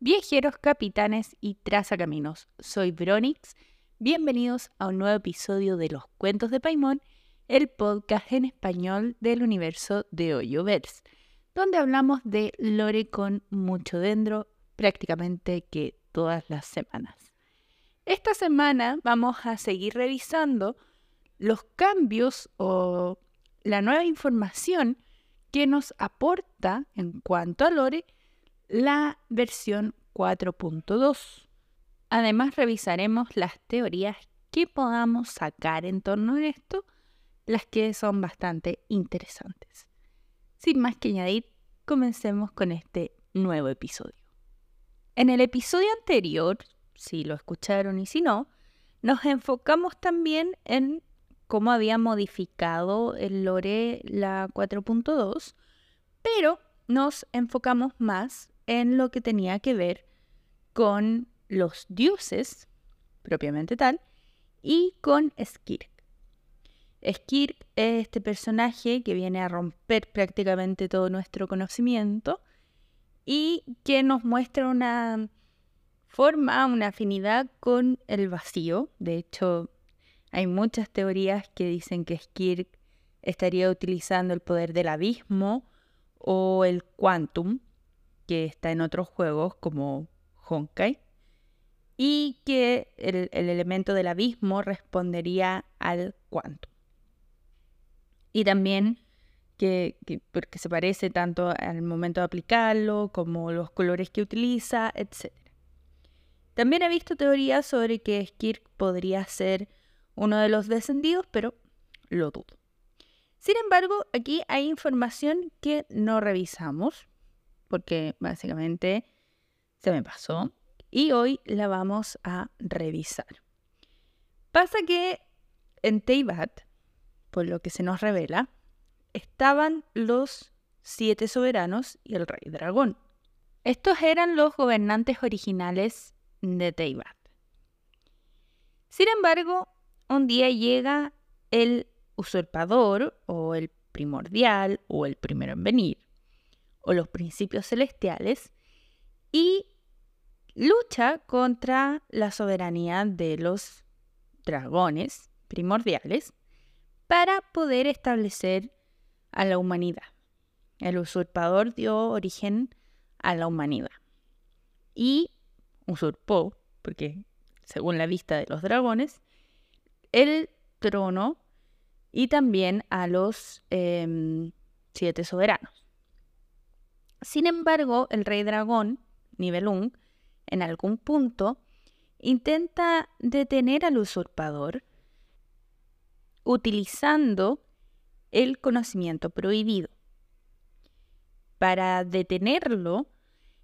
Viajeros, capitanes y trazacaminos, soy Bronix. Bienvenidos a un nuevo episodio de Los Cuentos de Paimon, el podcast en español del universo de Hoyoverse, donde hablamos de lore con mucho dentro, prácticamente que todas las semanas. Esta semana vamos a seguir revisando los cambios o la nueva información que nos aporta en cuanto a lore la versión 4.2. Además, revisaremos las teorías que podamos sacar en torno a esto, las que son bastante interesantes. Sin más que añadir, comencemos con este nuevo episodio. En el episodio anterior, si lo escucharon y si no, nos enfocamos también en cómo había modificado el lore la 4.2, pero nos enfocamos más en lo que tenía que ver con los dioses, propiamente tal, y con Skirk. Skirk es este personaje que viene a romper prácticamente todo nuestro conocimiento y que nos muestra una forma, una afinidad con el vacío. De hecho, hay muchas teorías que dicen que Skirk estaría utilizando el poder del abismo o el quantum que está en otros juegos como Honkai y que el, elemento del abismo respondería al quantum. Y también que, porque se parece tanto al momento de aplicarlo como los colores que utiliza, etc. También he visto teorías sobre que Skirk podría ser uno de los descendidos, pero lo dudo. Sin embargo, aquí hay información que no revisamos porque básicamente se me pasó y hoy la vamos a revisar. Pasa que en Teyvat, por lo que se nos revela, estaban los siete soberanos y el rey dragón. Estos eran los gobernantes originales de Teyvat. Sin embargo, un día llega el usurpador o el primordial o el primero en venir o los principios celestiales y lucha contra la soberanía de los dragones primordiales para poder establecer a la humanidad. El usurpador dio origen a la humanidad y usurpó, porque según la vista de los dragones, el trono y también a los em, siete soberanos. Sin embargo, el rey dragón, Nibelung, en algún punto, intenta detener al usurpador utilizando el conocimiento prohibido. Para detenerlo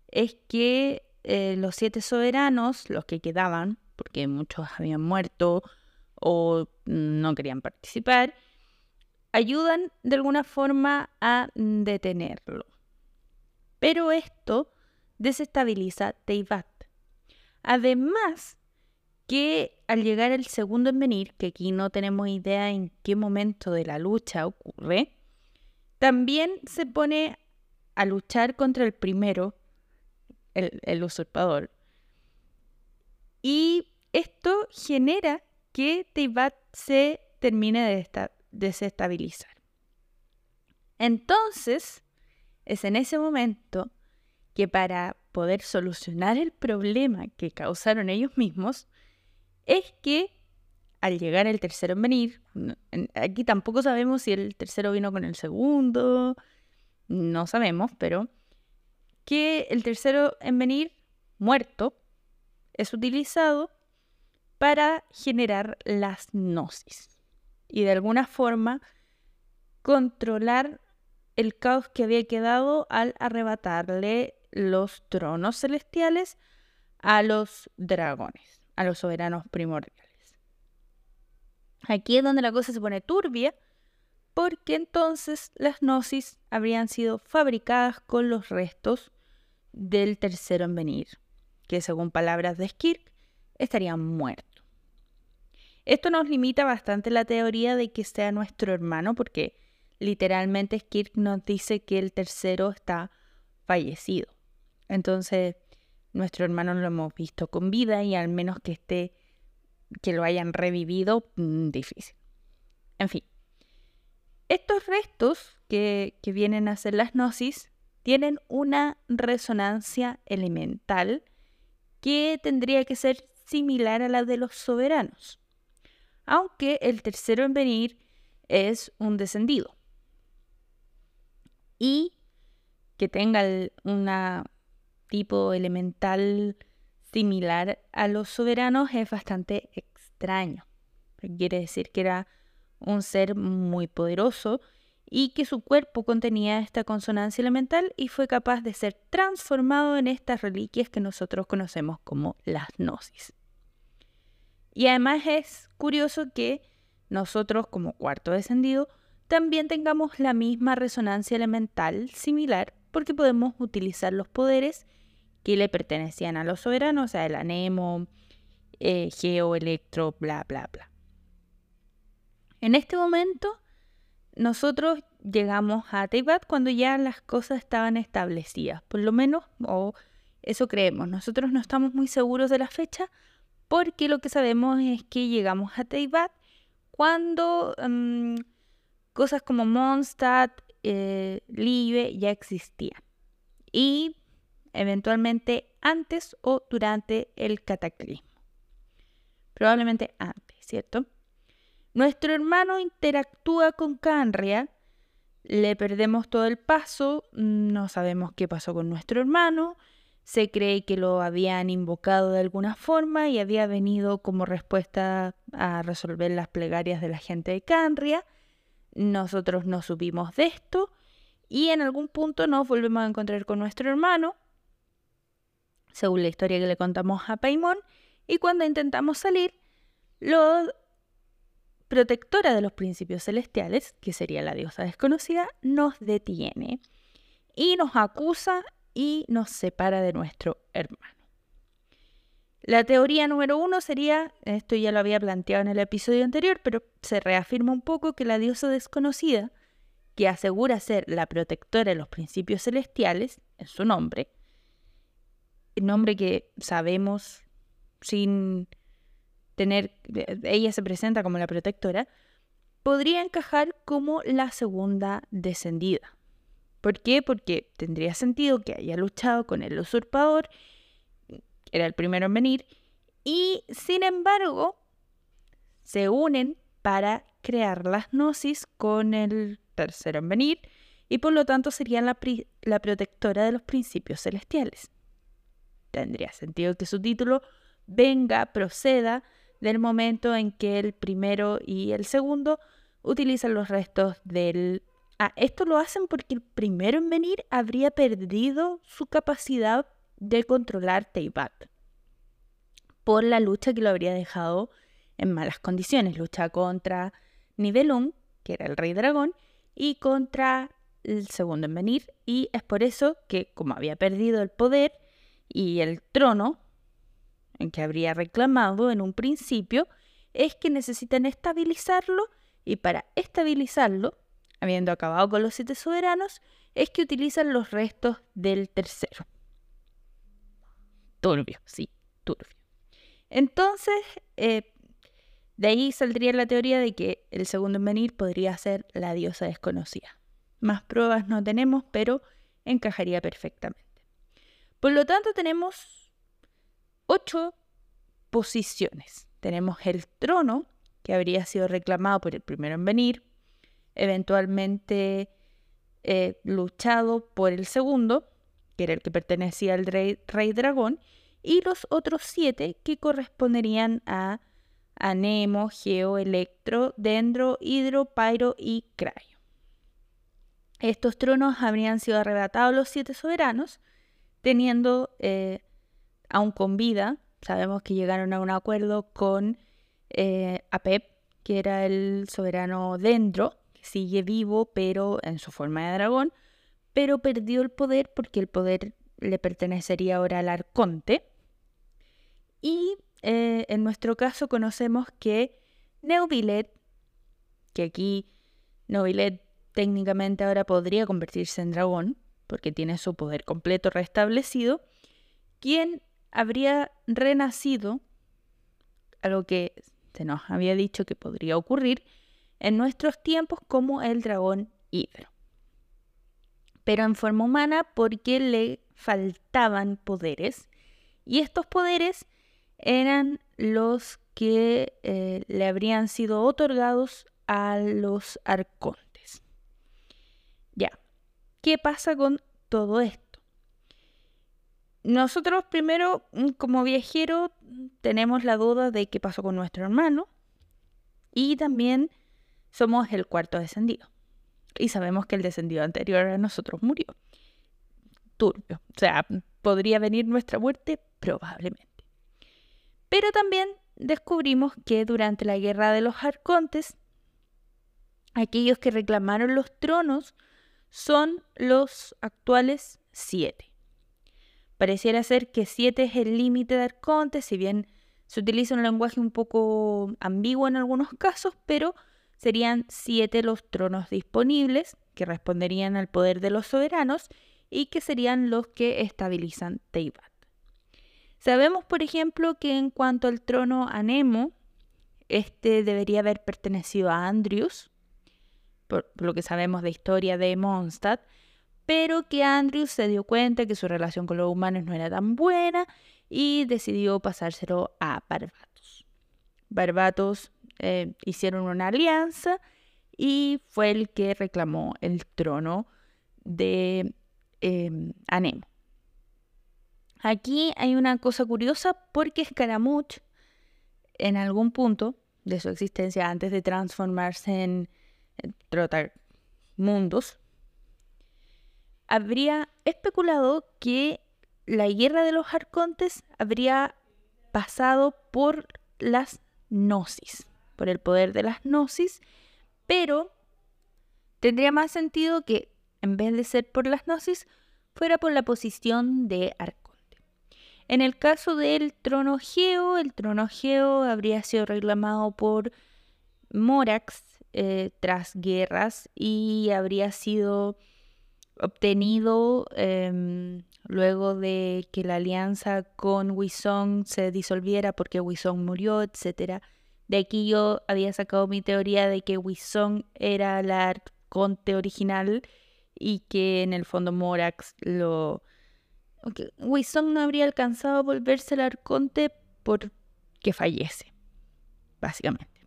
es que eh, los siete soberanos, los que quedaban, porque muchos habían muerto o no querían participar, ayudan de alguna forma a detenerlo. Pero esto desestabiliza Teyvat. Además que al llegar el segundo en venir, que aquí no tenemos idea en qué momento de la lucha ocurre, también se pone a luchar contra el primero, el, usurpador. Y esto genera que Teyvat se termine de desestabilizar. Entonces, es en ese momento que para poder solucionar el problema que causaron ellos mismos, es que al llegar el tercero en venir, aquí tampoco sabemos si el tercero vino con el segundo, no sabemos, pero que el tercero en venir muerto es utilizado para generar las gnosis y de alguna forma controlar el caos que había quedado al arrebatarle los tronos celestiales a los dragones, a los soberanos primordiales. Aquí es donde la cosa se pone turbia, porque entonces las gnosis habrían sido fabricadas con los restos del tercero en venir, que según palabras de Skirk estarían muertos. Esto nos limita bastante la teoría de que sea nuestro hermano, porque literalmente Skirk nos dice que el tercero está fallecido. Entonces, nuestro hermano lo hemos visto con vida y al menos que esté, que lo hayan revivido, mm, difícil. En fin, estos restos que, que vienen a ser las gnosis tienen una resonancia elemental que tendría que ser similar a la de los soberanos, aunque el tercero en venir es un descendido y que tenga un tipo elemental similar a los soberanos es bastante extraño. Quiere decir que era un ser muy poderoso y que su cuerpo contenía esta consonancia elemental y fue capaz de ser transformado en estas reliquias que nosotros conocemos como las gnosis. Y además es curioso que nosotros como cuarto descendido también tengamos la misma resonancia elemental similar porque podemos utilizar los poderes que le pertenecían a los soberanos, o sea, el anemo, eh, geo, electro, bla, bla, bla. En este momento nosotros llegamos a Teibat cuando ya las cosas estaban establecidas, por lo menos, o eso creemos. Nosotros no estamos muy seguros de la fecha porque lo que sabemos es que llegamos a Teibat cuando mm, cosas como Mondstadt, eh, Liebe ya existían. Y eventualmente antes o durante el cataclismo. Probablemente antes, ¿cierto? Nuestro hermano interactúa con Canria, le perdemos todo el paso, no sabemos qué pasó con nuestro hermano, se cree que lo habían invocado de alguna forma y había venido como respuesta a resolver las plegarias de la gente de Canria. Nosotros no supimos de esto y en algún punto nos volvemos a encontrar con nuestro hermano, según la historia que le contamos a Paimon, y cuando intentamos salir, lo protectora de los principios celestiales, que sería la diosa desconocida, nos detiene y nos acusa y nos separa de nuestro hermano. La teoría número uno sería, esto ya lo había planteado en el episodio anterior, pero se reafirma un poco que la diosa desconocida, que asegura ser la protectora de los principios celestiales, en su nombre, el nombre que sabemos sin tener, ella se presenta como la protectora, podría encajar como la segunda descendida. ¿Por qué? Porque tendría sentido que haya luchado con el usurpador, era el primero en venir, y sin embargo se unen para crear las gnosis con el tercero en venir, y por lo tanto serían la, la protectora de los principios celestiales. Tendría sentido que su título venga, proceda del momento en que el primero y el segundo utilizan los restos del... Ah, esto lo hacen porque el primero en venir habría perdido su capacidad de controlar Teibat por la lucha que lo habría dejado en malas condiciones. Lucha contra Nibelung, que era el rey dragón, y contra el segundo en venir. Y es por eso que, como había perdido el poder y el trono, en que habría reclamado en un principio es que necesitan estabilizarlo y para estabilizarlo, habiendo acabado con los siete soberanos, es que utilizan los restos del tercero. Turbio, sí, turbio. Entonces, eh, de ahí saldría la teoría de que el segundo en venir podría ser la diosa desconocida. Más pruebas no tenemos, pero encajaría perfectamente. Por lo tanto, tenemos ocho posiciones. Tenemos el trono, que habría sido reclamado por el primero en venir, eventualmente eh, luchado por el segundo, que era el que pertenecía al rey, dragón, y los otros siete que corresponderían a Anemo, Geo, Electro, Dendro, Hidro, Pyro y Crayo. Estos tronos habrían sido arrebatados los siete soberanos, teniendo eh, aún con vida, sabemos que llegaron a un acuerdo con eh, Apep, que era el soberano Dendro, que sigue vivo, pero en su forma de dragón, pero perdió el poder porque el poder le pertenecería ahora al arconte. Y eh, en nuestro caso conocemos que Neuvillet, que aquí Neuvillet técnicamente ahora podría convertirse en dragón, porque tiene su poder completo restablecido, quien habría renacido, algo que se nos había dicho que podría ocurrir en nuestros tiempos como el dragón hidro. Pero en forma humana porque le faltaban poderes y estos poderes eran los que eh, le habrían sido otorgados a los arcontes. Ya, ¿qué pasa con todo esto? Nosotros primero, mm, como viajero, tenemos la duda de qué pasó con nuestro hermano y también somos el cuarto descendido. Y sabemos que el descendido anterior a nosotros murió. Turbio. O sea, podría venir nuestra muerte probablemente. Pero también descubrimos que durante la guerra de los arcontes, aquellos que reclamaron los tronos son los actuales siete. Pareciera ser que siete es el límite de arcontes, si bien se utiliza un lenguaje un poco ambiguo en algunos casos, pero serían siete los tronos disponibles que responderían al poder de los soberanos y que serían los que estabilizan Teibat. Sabemos, por ejemplo, que en cuanto al trono Anemo, este debería haber pertenecido a Andrius, por, lo que sabemos de historia de Mondstadt, pero que Andrius se dio cuenta que su relación con los humanos no era tan buena y decidió pasárselo a Barbatos. Barbatos eh, hicieron una alianza y fue el que reclamó el trono de eh, Anemo. Aquí hay una cosa curiosa porque Scaramouche, en algún punto de su existencia, antes de transformarse en, Trotamundos, habría especulado que la guerra de los arcontes habría pasado por las gnosis, por el poder de las gnosis, pero tendría más sentido que en vez de ser por las gnosis, fuera por la posición de arcontes. En el caso del trono Geo, el trono Geo habría sido reclamado por Morax eh, tras guerras y habría sido obtenido em, luego de que la alianza con Wisong se disolviera porque Wisong murió, etc. De aquí yo había sacado mi teoría de que Wisong era la conte original y que en el fondo Morax lo Okay. no habría alcanzado a volverse el arconte porque fallece, básicamente.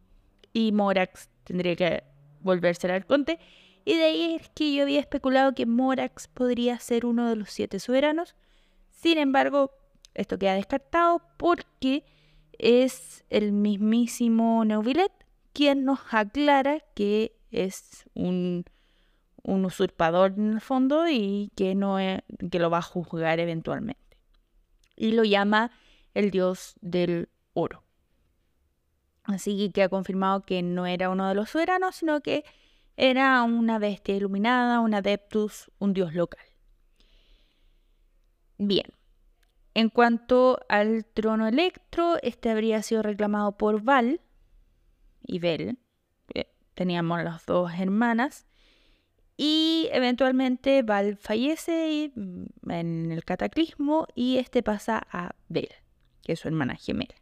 Y Morax tendría que volverse el arconte. Y de ahí es que yo había especulado que Morax podría ser uno de los siete soberanos. Sin embargo, esto queda descartado porque es el mismísimo Neuvillet quien nos aclara que es un un usurpador en el fondo y que, no que lo va a juzgar eventualmente. Y lo llama el dios del oro. Así que ha confirmado que no era uno de los soberanos, sino que era una bestia iluminada, un adeptus, un dios local. Bien, en cuanto al trono electro, este habría sido reclamado por Val y Bel. Eh, teníamos las dos hermanas y eventualmente Val fallece mm, en el cataclismo y este pasa a Bel, que es su hermana gemela.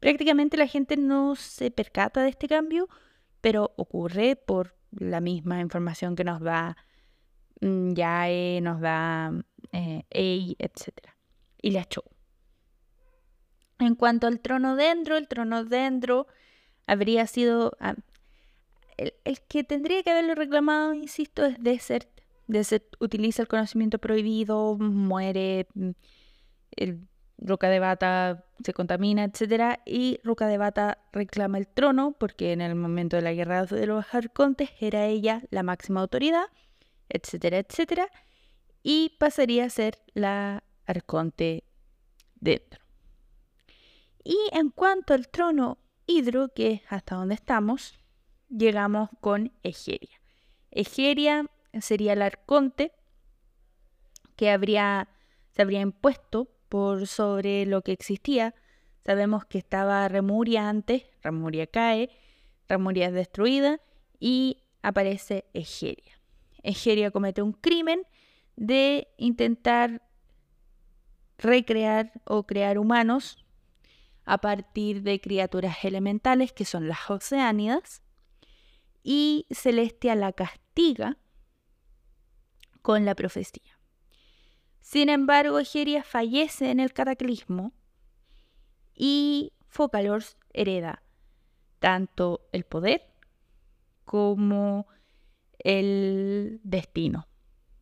Prácticamente la gente no se percata de este cambio, pero ocurre por la misma información que nos da mm, Yae, nos da eh, Ei, etc. Y la Chou. En cuanto al trono dentro, el trono dentro habría sido ah, el, que tendría que haberlo reclamado, insisto, es Desert. Desert utiliza el conocimiento prohibido, muere, mm, el Roca de Bata se contamina, etc. Y Roca de Bata reclama el trono porque en el momento de la guerra de los arcontes era ella la máxima autoridad, etcétera, etcétera. Y pasaría a ser la arconte dentro. Y en cuanto al trono hidro, que es hasta donde estamos, llegamos con Egeria. Egeria sería el arconte que habría, se habría impuesto por sobre lo que existía. Sabemos que estaba Remuria antes, Remuria cae, Remuria es destruida y aparece Egeria. Egeria comete un crimen de intentar recrear o crear humanos a partir de criaturas elementales que son las oceánidas y Celestia la castiga con la profecía. Sin embargo, Egeria fallece en el cataclismo y Focalors hereda tanto el poder como el destino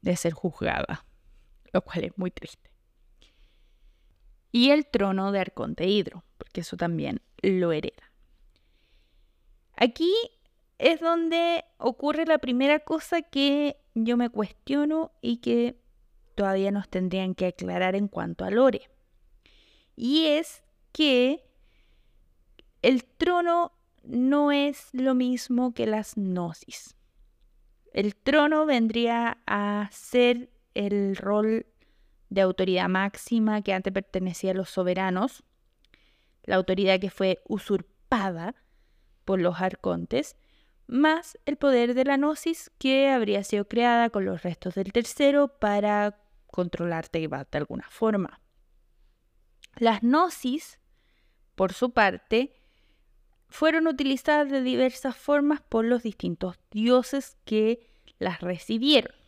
de ser juzgada, lo cual es muy triste. Y el trono de Arconte Hidro, porque eso también lo hereda. Aquí es donde ocurre la primera cosa que yo me cuestiono y que todavía nos tendrían que aclarar en cuanto a Lore. Y es que el trono no es lo mismo que las gnosis. El trono vendría a ser el rol de autoridad máxima que antes pertenecía a los soberanos, la autoridad que fue usurpada por los arcontes, más el poder de la gnosis que habría sido creada con los restos del tercero para controlar Teibat de alguna forma. Las gnosis, por su parte, fueron utilizadas de diversas formas por los distintos dioses que las recibieron.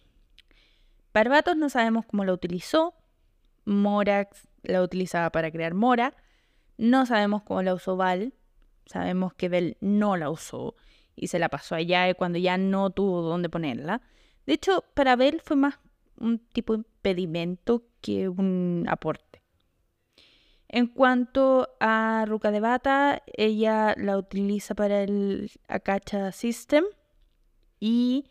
Barbatos no sabemos cómo la utilizó, Morax la utilizaba para crear Mora, no sabemos cómo la usó Val, sabemos que Bel no la usó y se la pasó allá cuando ya no tuvo dónde ponerla. De hecho, para Bel fue más un tipo de impedimento que un aporte. En cuanto a Ruka de Bata, ella la utiliza para el Akacha System y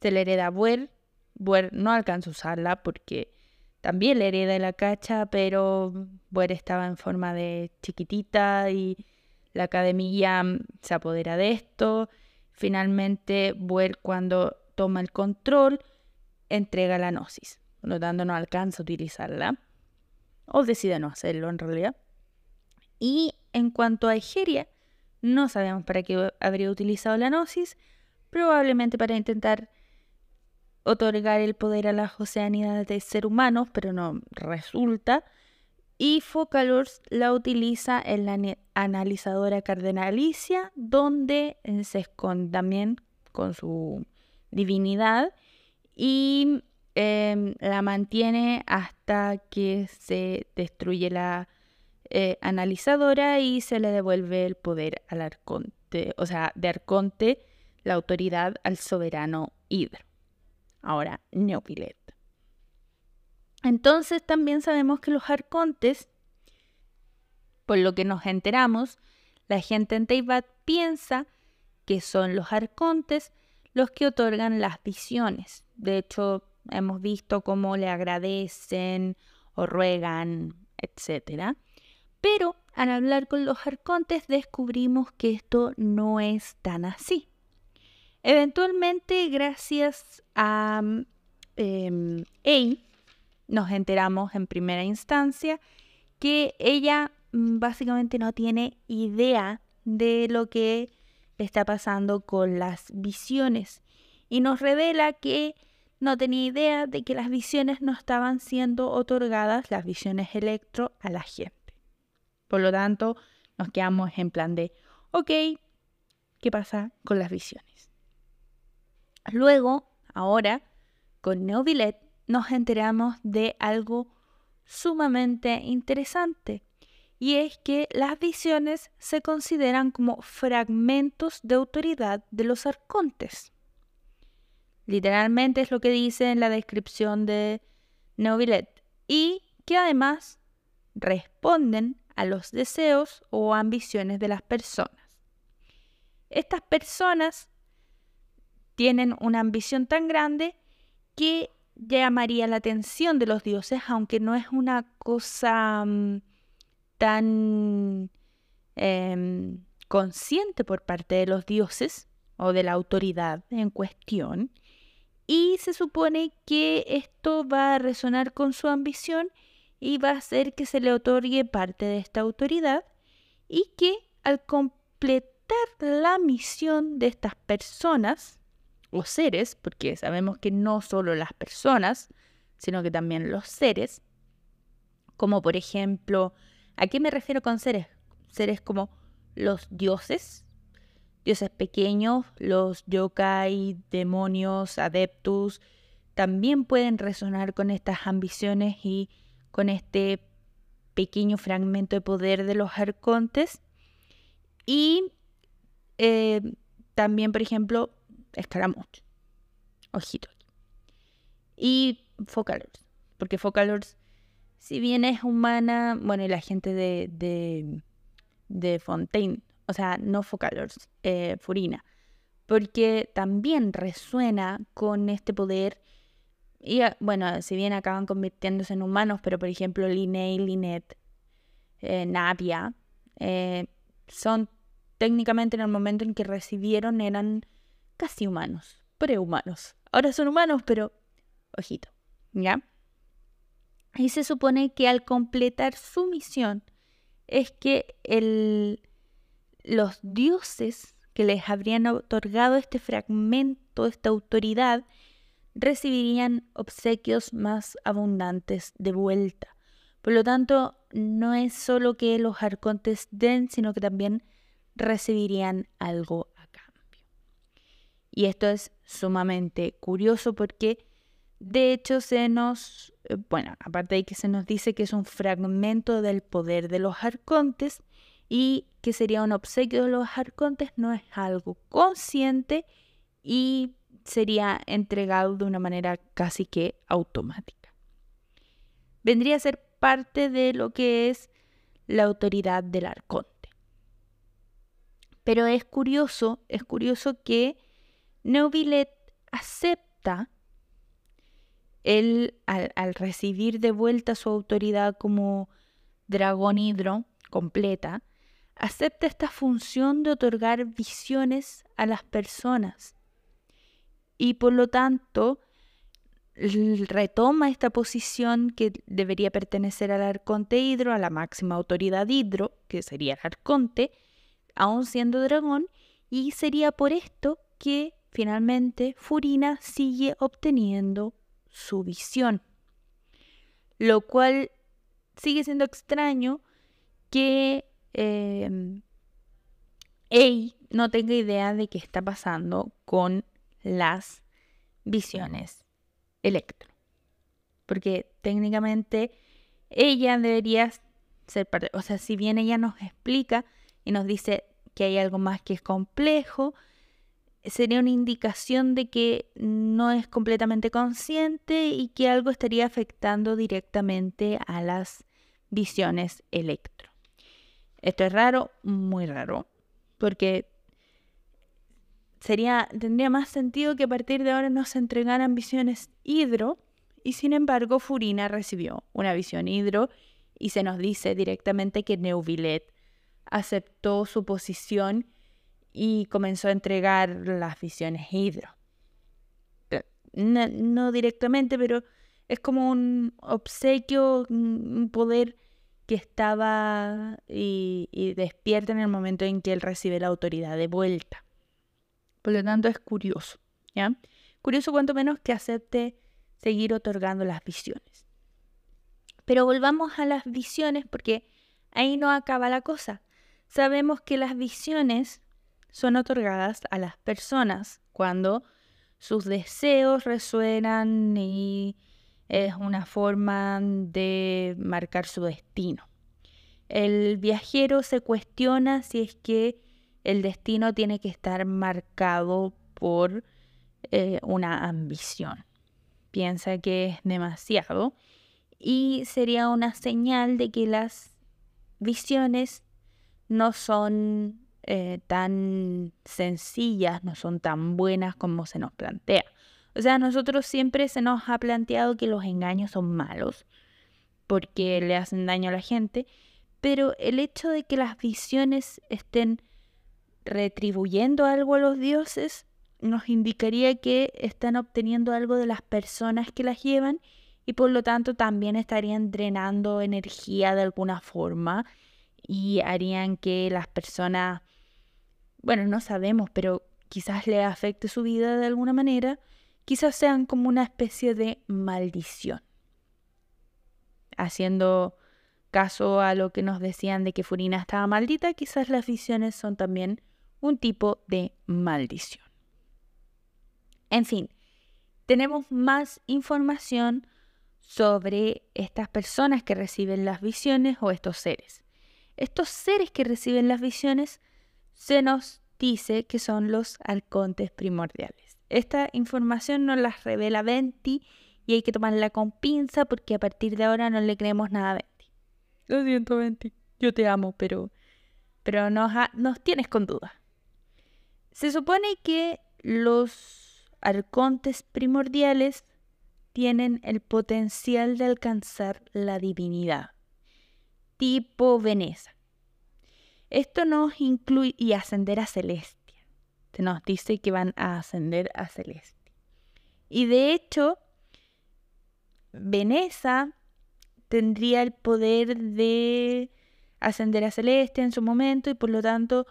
se le hereda a. Buer no alcanza a usarla porque también le hereda el Akacha, pero Buer estaba en forma de chiquitita y la academia se apodera de esto. Finalmente, Buer cuando toma el control entrega la Gnosis, por lo tanto no alcanza a utilizarla o decide no hacerlo en realidad. Y en cuanto a Egeria, no sabemos para qué habría utilizado la Gnosis, probablemente para intentar otorgar el poder a las oceanidades de ser humanos, pero no resulta. Y Focalors la utiliza en la analizadora cardenalicia, donde se esconde también con su divinidad. Y Em, la mantiene hasta que se destruye la eh, analizadora y se le devuelve el poder al arconte, o sea, de arconte la autoridad al soberano Hidro. Ahora, Neopilet. Entonces también sabemos que los arcontes, por lo que nos enteramos, la gente en Teibat piensa que son los arcontes los que otorgan las visiones. De hecho, Hemos visto cómo le agradecen o ruegan, etc. Pero al hablar con los arcontes descubrimos que esto no es tan así. Eventualmente, gracias a eh, nos enteramos en primera instancia que ella mm, básicamente no tiene idea de lo que está pasando con las visiones y nos revela que no tenía idea de que las visiones no estaban siendo otorgadas, las visiones electro, a la gente. Por lo tanto, nos quedamos en plan de, ok, ¿qué pasa con las visiones? Luego, ahora, con Neovillet, nos enteramos de algo sumamente interesante. Y es que las visiones se consideran como fragmentos de autoridad de los arcontes. Literalmente es lo que dice en la descripción de Neovillet. Y que además responden a los deseos o ambiciones de las personas. Estas personas tienen una ambición tan grande que llamaría la atención de los dioses, aunque no es una cosa mm, tan em, consciente por parte de los dioses o de la autoridad en cuestión. Y se supone que esto va a resonar con su ambición y va a hacer que se le otorgue parte de esta autoridad y que al completar la misión de estas personas o seres, porque sabemos que no solo las personas, sino que también los seres, como por ejemplo, ¿a qué me refiero con seres? Seres como los dioses, dioses pequeños, los yokai, demonios, adeptus, también pueden resonar con estas ambiciones y con este pequeño fragmento de poder de los arcontes. Y eh, también, por ejemplo, escaramuch. Ojito. Y Focalors. Porque Focalors, si bien es humana, bueno, y la gente de, de, Fontaine, o sea, no Focalors, eh, Furina. Porque también resuena con este poder. Y ah, bueno, si bien acaban convirtiéndose en humanos, pero por ejemplo, Linnea, Linet, eh, Navia, eh, son técnicamente en el momento en que recibieron eran casi humanos, prehumanos. Ahora son humanos, pero ojito, ¿ya? Y se supone que al completar su misión es que el, los dioses que les habrían otorgado este fragmento, esta autoridad, recibirían obsequios más abundantes de vuelta. Por lo tanto, no es solo que los arcontes den, sino que también recibirían algo. Y esto es sumamente curioso porque de hecho se nos, eh, bueno, aparte de que se nos dice que es un fragmento del poder de los arcontes y que sería un obsequio de los arcontes, no es algo consciente y sería entregado de una manera casi que automática. Vendría a ser parte de lo que es la autoridad del arconte. Pero es curioso, es curioso que Neuvillet acepta él al, al, recibir de vuelta su autoridad como dragón hidro completa, acepta esta función de otorgar visiones a las personas y por lo tanto retoma esta posición que debería pertenecer al arconte hidro, a la máxima autoridad hidro, que sería el arconte, aún siendo dragón, y sería por esto que finalmente Furina sigue obteniendo su visión. Lo cual sigue siendo extraño que eh, no tenga idea de qué está pasando con las visiones electro. Porque técnicamente ella debería ser parte, o sea, si bien ella nos explica y nos dice que hay algo más que es complejo, sería una indicación de que no es completamente consciente y que algo estaría afectando directamente a las visiones electro. Esto es raro, muy raro, porque sería, tendría más sentido que a partir de ahora no se entregaran visiones hidro, y sin embargo Furina recibió una visión hidro y se nos dice directamente que Neuvillet aceptó su posición y comenzó a entregar las visiones hidro. No, directamente, pero es como un obsequio, un poder que estaba y, y, despierta en el momento en que él recibe la autoridad de vuelta. Por lo tanto, es curioso, ¿ya? Curioso cuanto menos que acepte seguir otorgando las visiones. Pero volvamos a las visiones porque ahí no acaba la cosa sabemos que las visiones son otorgadas a las personas cuando sus deseos resuenan y es una forma de marcar su destino. El viajero se cuestiona si es que el destino tiene que estar marcado por eh, una ambición. Piensa que es demasiado y sería una señal de que las visiones no son eh, tan sencillas, no son tan buenas como se nos plantea. O sea, nosotros siempre se nos ha planteado que los engaños son malos porque le hacen daño a la gente, pero el hecho de que las visiones estén retribuyendo algo a los dioses nos indicaría que están obteniendo algo de las personas que las llevan y por lo tanto también estarían drenando energía de alguna forma y harían que las personas, bueno, no sabemos, pero quizás le afecte su vida de alguna manera, quizás sean como una especie de maldición, haciendo caso a lo que nos decían de que Furina estaba maldita, quizás las visiones son también un tipo de maldición. En fin, tenemos más información sobre estas personas que reciben las visiones o estos seres. Estos seres que reciben las visiones se nos dice que son los arcontes primordiales. Esta información nos la revela Venti y hay que tomarla con pinza porque a partir de ahora no le creemos nada a Venti. Lo siento, Venti. Yo te amo, pero, pero nos, nos tienes con duda. Se supone que los arcontes primordiales tienen el potencial de alcanzar la divinidad, tipo Veneza. Esto nos incluye y ascender a Celestia. Nos dice que van a ascender a Celestia. Y de hecho, Veneza tendría el poder de ascender a Celestia en su momento y por lo tanto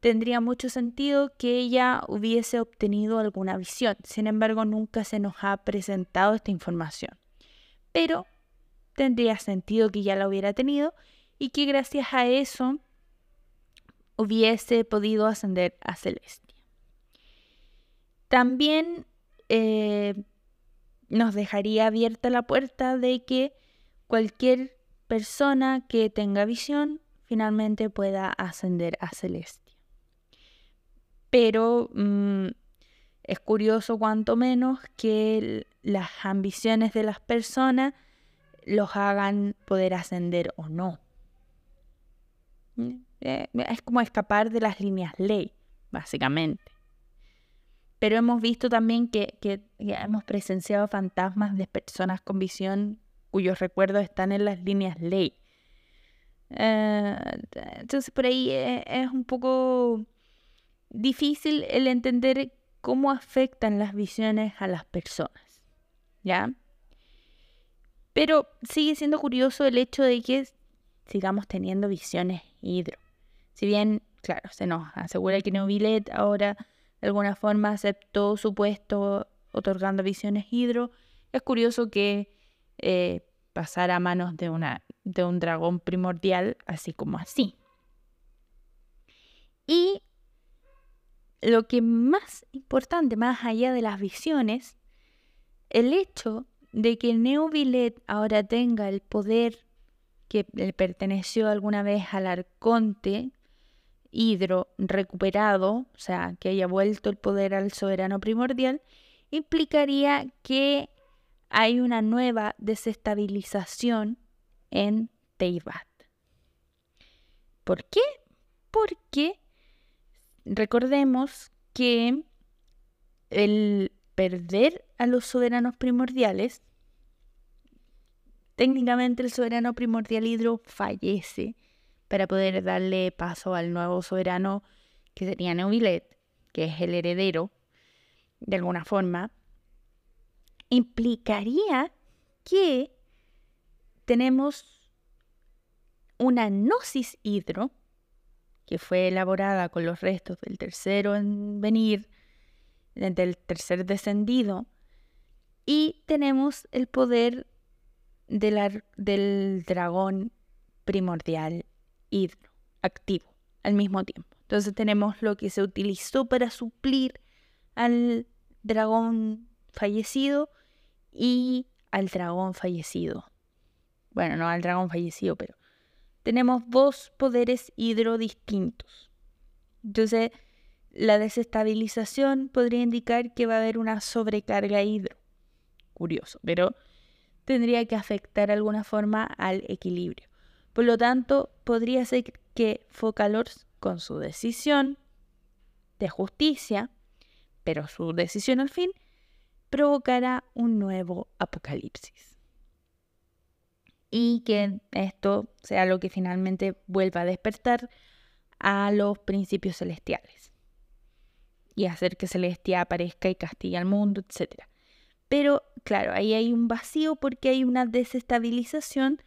tendría mucho sentido que ella hubiese obtenido alguna visión. Sin embargo, nunca se nos ha presentado esta información. Pero tendría sentido que ya la hubiera tenido y que gracias a eso hubiese podido ascender a Celestia. También eh, nos dejaría abierta la puerta de que cualquier persona que tenga visión finalmente pueda ascender a Celestia pero mm, es curioso cuanto menos que las ambiciones de las personas los hagan poder ascender o no. Mm, eh, es como escapar de las líneas ley, básicamente. Pero hemos visto también que, hemos presenciado fantasmas de personas con visión cuyos recuerdos están en las líneas ley. Eh, entonces por ahí eh, es un poco difícil el entender cómo afectan las visiones a las personas. ¿Ya? Pero sigue siendo curioso el hecho de que sigamos teniendo visiones hidro. Si bien, claro, se nos asegura que Neuvillet ahora de alguna forma aceptó su puesto otorgando visiones hidro, es curioso que eh, pasara a manos de, una, de un dragón primordial así como así. Y lo que más importante, más allá de las visiones, el hecho de que Neuvillet ahora tenga el poder que le perteneció alguna vez al arconte hidro recuperado, o sea, que haya vuelto el poder al soberano primordial, implicaría que hay una nueva desestabilización en Teibat. ¿Por qué? Porque recordemos que el perder a los soberanos primordiales, técnicamente el soberano primordial hidro fallece para poder darle paso al nuevo soberano que sería Neuvillet, que es el heredero, de alguna forma, implicaría que tenemos una gnosis hidro que fue elaborada con los restos del tercero en venir, del tercer descendido, y tenemos el poder del dragón primordial y activo al mismo tiempo. Entonces tenemos lo que se utilizó para suplir al dragón fallecido y al dragón fallecido. Bueno, no al dragón fallecido, pero tenemos dos poderes hidro distintos. Entonces, la desestabilización podría indicar que va a haber una sobrecarga hidro. Curioso, pero tendría que afectar de alguna forma al equilibrio. Por lo tanto, podría ser que Focalors, con su decisión de justicia, pero su decisión al fin, provocará un nuevo apocalipsis y que esto sea lo que finalmente vuelva a despertar a los principios celestiales y hacer que Celestia aparezca y castigue al mundo, etc. Pero claro, ahí hay un vacío porque hay una desestabilización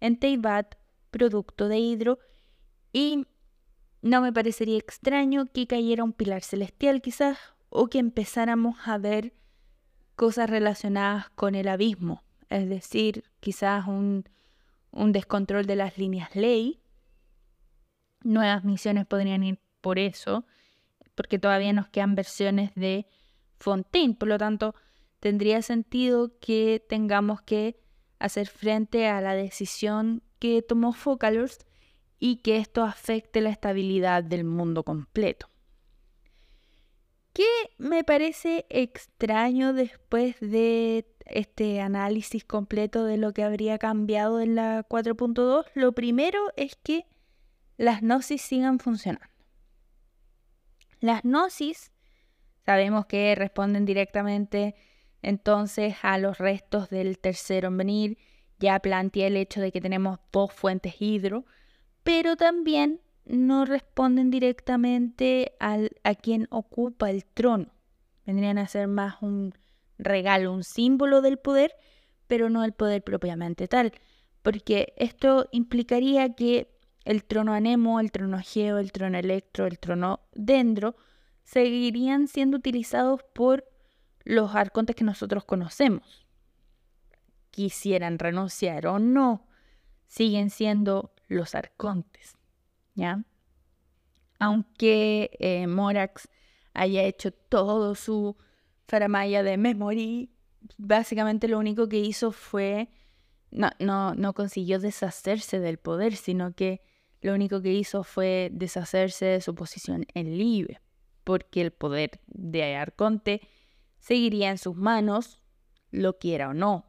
en Teibat, producto de Hidro, y no me parecería extraño que cayera un pilar celestial quizás o que empezáramos a ver cosas relacionadas con el abismo, es decir, quizás un, un descontrol de las líneas ley. Nuevas misiones podrían ir por eso, porque todavía nos quedan versiones de Fontaine. Por lo tanto, tendría sentido que tengamos que hacer frente a la decisión que tomó Focalors y que esto afecte la estabilidad del mundo completo. ¿Qué me parece extraño después de este análisis completo de lo que habría cambiado en la 4.2? Lo primero es que las gnosis sigan funcionando. Las gnosis sabemos que responden directamente entonces a los restos del tercero en venir. Ya planteé el hecho de que tenemos dos fuentes hidro, pero también no responden directamente al, a quien ocupa el trono. Vendrían a ser más un regalo, un símbolo del poder, pero no el poder propiamente tal, porque esto implicaría que el trono Anemo, el trono Geo, el trono Electro, el trono Dendro seguirían siendo utilizados por los arcontes que nosotros conocemos. Quisieran renunciar o no, siguen siendo los arcontes. ¿ya? Aunque eh, Morax haya hecho todo su faramaya de memory, básicamente lo único que hizo fue, no, no, no consiguió deshacerse del poder, sino que lo único que hizo fue deshacerse de su posición en Libe, porque el poder de Arconte seguiría en sus manos, lo quiera o no.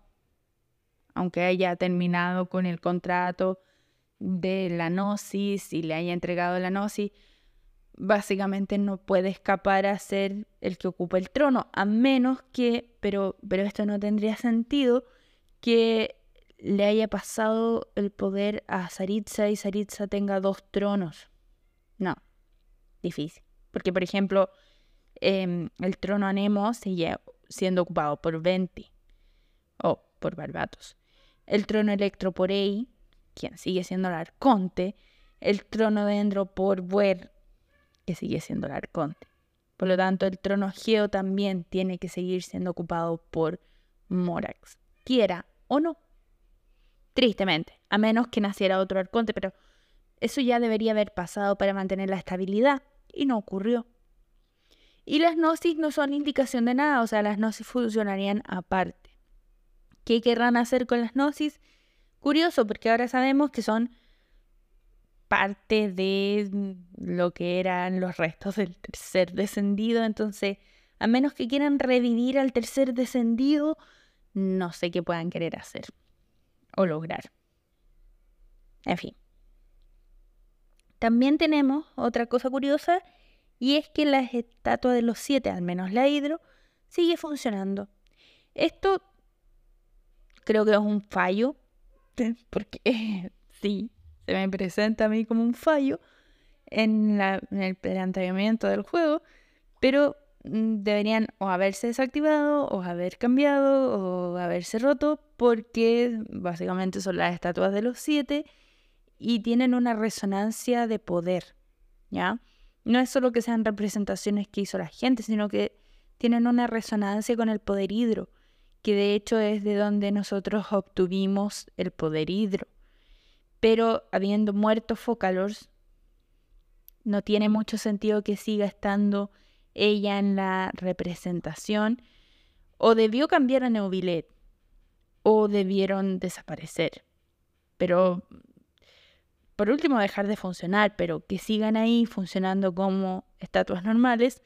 Aunque haya terminado con el contrato de la gnosis y le haya entregado la gnosis, básicamente no puede escapar a ser el que ocupa el trono, a menos que, pero, pero esto no tendría sentido, que le haya pasado el poder a Saritza y Saritza tenga dos tronos. No, difícil. Porque, por ejemplo, em, el trono Anemo sigue siendo ocupado por Venti o por Barbatos. El trono Electro por Ei quien sigue siendo el arconte, el trono de Endro por Buer, que sigue siendo el arconte. Por lo tanto, el trono Geo también tiene que seguir siendo ocupado por Morax, quiera o no. Tristemente, a menos que naciera otro arconte, pero eso ya debería haber pasado para mantener la estabilidad y no ocurrió. Y las gnosis no son indicación de nada, o sea, las gnosis funcionarían aparte. ¿Qué querrán hacer con las gnosis? Curioso, porque ahora sabemos que son parte de lo que eran los restos del tercer descendido. Entonces, a menos que quieran revivir al tercer descendido, no sé qué puedan querer hacer o lograr. En fin. También tenemos otra cosa curiosa y es que la estatua de los siete, al menos la hidro, sigue funcionando. Esto creo que es un fallo porque sí, se me presenta a mí como un fallo en, el planteamiento del juego, pero mm, deberían o haberse desactivado o haber cambiado o haberse roto porque básicamente son las estatuas de los siete y tienen una resonancia de poder, ¿ya? No es solo que sean representaciones que hizo la gente, sino que tienen una resonancia con el poder hidro que de hecho es de donde nosotros obtuvimos el poder hidro. Pero habiendo muerto Focalors, no tiene mucho sentido que siga estando ella en la representación. O debió cambiar a Neuvillet, o debieron desaparecer. Pero, por último, dejar de funcionar, pero que sigan ahí funcionando como estatuas normales,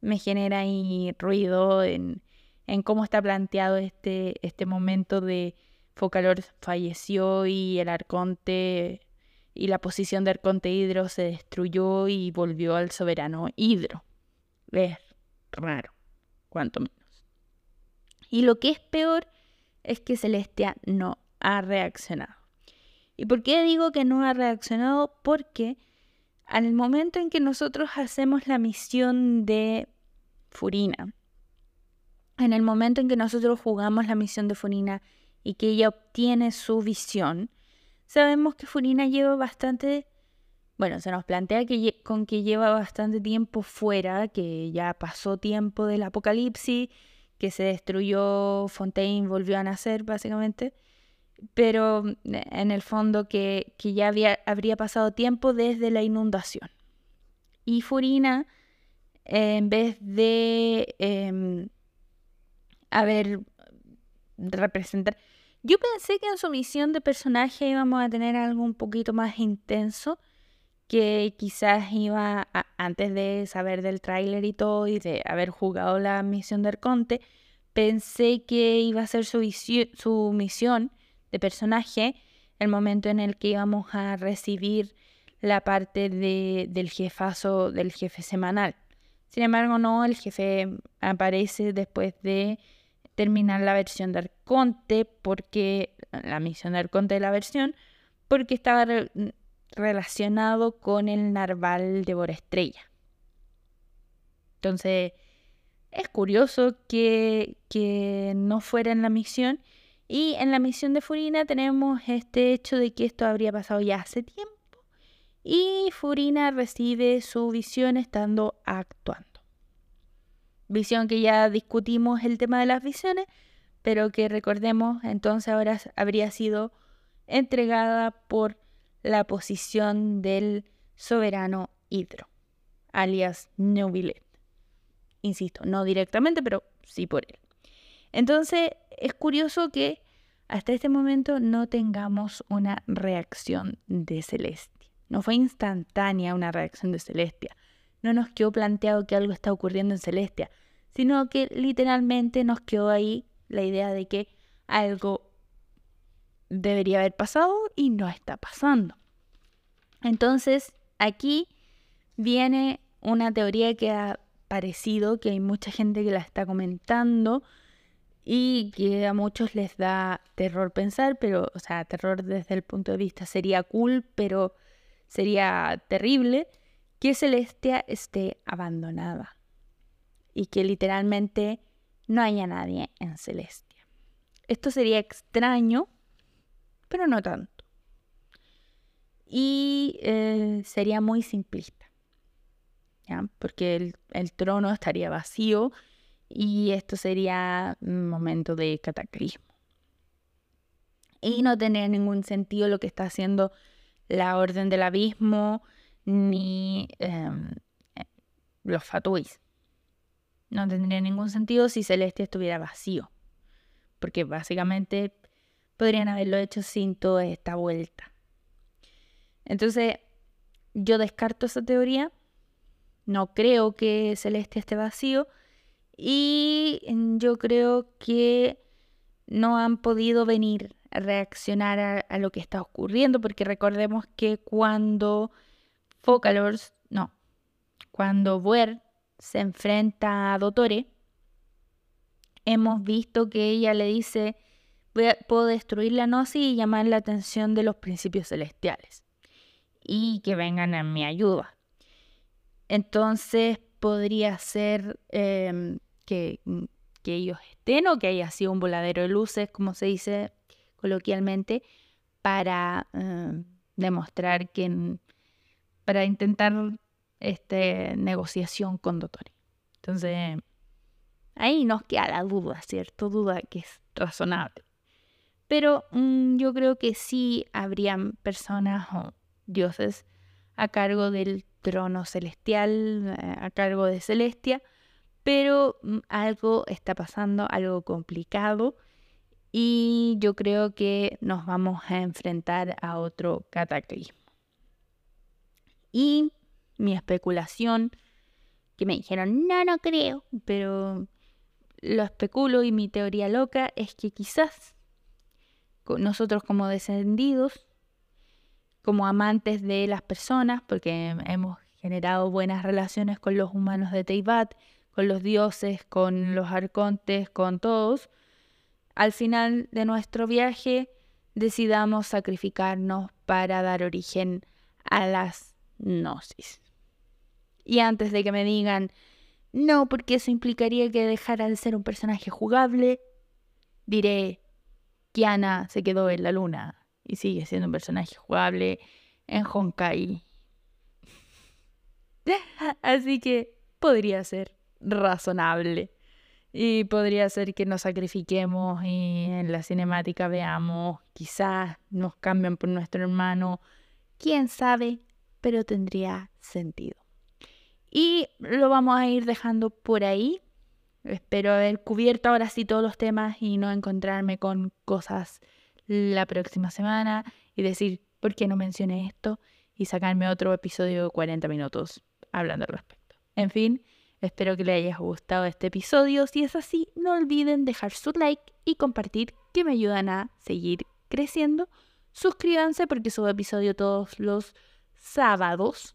me genera ahí ruido en, en cómo está planteado este, este momento de Focalor falleció y el arconte y la posición de arconte hidro se destruyó y volvió al soberano hidro. Es raro, cuanto menos. Y lo que es peor es que Celestia no ha reaccionado. ¿Y por qué digo que no ha reaccionado? Porque al momento en que nosotros hacemos la misión de Furina, en el momento en que nosotros jugamos la misión de Furina y que ella obtiene su visión, sabemos que Furina lleva bastante, bueno, se nos plantea que con que lleva bastante tiempo fuera, que ya pasó tiempo del apocalipsis, que se destruyó Fontaine, volvió a nacer básicamente, pero en el fondo que, ya había, habría pasado tiempo desde la inundación. Y Furina, en vez de eh, haber representar... Yo pensé que en su misión de personaje íbamos a tener algo un poquito más intenso, que quizás iba, antes de saber del tráiler y todo, y de haber jugado la misión del Conte, pensé que iba a ser su, su misión de personaje el momento en el que íbamos a recibir la parte de, del jefazo, del jefe semanal. Sin embargo, no, el jefe aparece después de terminar la versión de Arconte, porque la misión de Arconte de la versión, porque estaba relacionado con el narval de Borestrella. Entonces, es curioso que, que no fuera en la misión. Y en la misión de Furina tenemos este hecho de que esto habría pasado ya hace tiempo. Y Furina recibe su visión estando actuando visión que ya discutimos el tema de las visiones, pero que recordemos entonces ahora habría sido entregada por la posición del soberano Hidro, alias Nubilet. Insisto, no directamente, pero sí por él. Entonces es curioso que hasta este momento no tengamos una reacción de Celestia. No fue instantánea una reacción de Celestia. No nos quedó planteado que algo está ocurriendo en Celestia sino que literalmente nos quedó ahí la idea de que algo debería haber pasado y no está pasando. Entonces, aquí viene una teoría que ha parecido, que hay mucha gente que la está comentando y que a muchos les da terror pensar, pero, o sea, terror desde el punto de vista sería cool, pero sería terrible, que Celestia esté abandonada y que literalmente no haya nadie en Celestia. Esto sería extraño, pero no tanto. Y eh, sería muy simplista, ¿ya? porque el, trono estaría vacío y esto sería un momento de cataclismo. Y no tendría ningún sentido lo que está haciendo la Orden del Abismo ni em, eh, los Fatuis. No tendría ningún sentido si Celestia estuviera vacío, porque básicamente podrían haberlo hecho sin toda esta vuelta. Entonces, yo descarto esa teoría, no creo que Celestia esté vacío y yo creo que no han podido venir a reaccionar a, lo que está ocurriendo, porque recordemos que cuando Focalors, no, cuando Buer se enfrenta a Dotore, hemos visto que ella le dice, puedo destruir la gnosis y llamar la atención de los principios celestiales y que vengan a mi ayuda. Entonces podría ser em, que, que, ellos estén o que haya sido un voladero de luces, como se dice coloquialmente, para em, demostrar que, para intentar este, negociación con Dotori. Entonces, ahí nos queda la duda, ¿cierto? Duda que es razonable. Pero mm, yo creo que sí habrían personas o dioses a cargo del trono celestial, eh, a cargo de Celestia, pero mm, algo está pasando, algo complicado, y yo creo que nos vamos a enfrentar a otro cataclismo. Y mi especulación, que me dijeron, no, no creo, pero lo especulo y mi teoría loca es que quizás nosotros como descendidos, como amantes de las personas, porque hemos generado buenas relaciones con los humanos de Teibat, con los dioses, con los arcontes, con todos, al final de nuestro viaje decidamos sacrificarnos para dar origen a las gnosis. Y antes de que me digan, no, porque eso implicaría que dejara de ser un personaje jugable, diré, Kiana se quedó en la luna y sigue siendo un personaje jugable en Honkai. Así que podría ser razonable. Y podría ser que nos sacrifiquemos y en la cinemática veamos, quizás nos cambian por nuestro hermano, quién sabe, pero tendría sentido. Y lo vamos a ir dejando por ahí. Espero haber cubierto ahora sí todos los temas y no encontrarme con cosas la próxima semana y decir, ¿por qué no mencioné esto? Y sacarme otro episodio de 40 minutos hablando al respecto. En fin, espero que les haya gustado este episodio. Si es así, no olviden dejar su like y compartir que me ayudan a seguir creciendo. Suscríbanse porque subo episodio todos los sábados.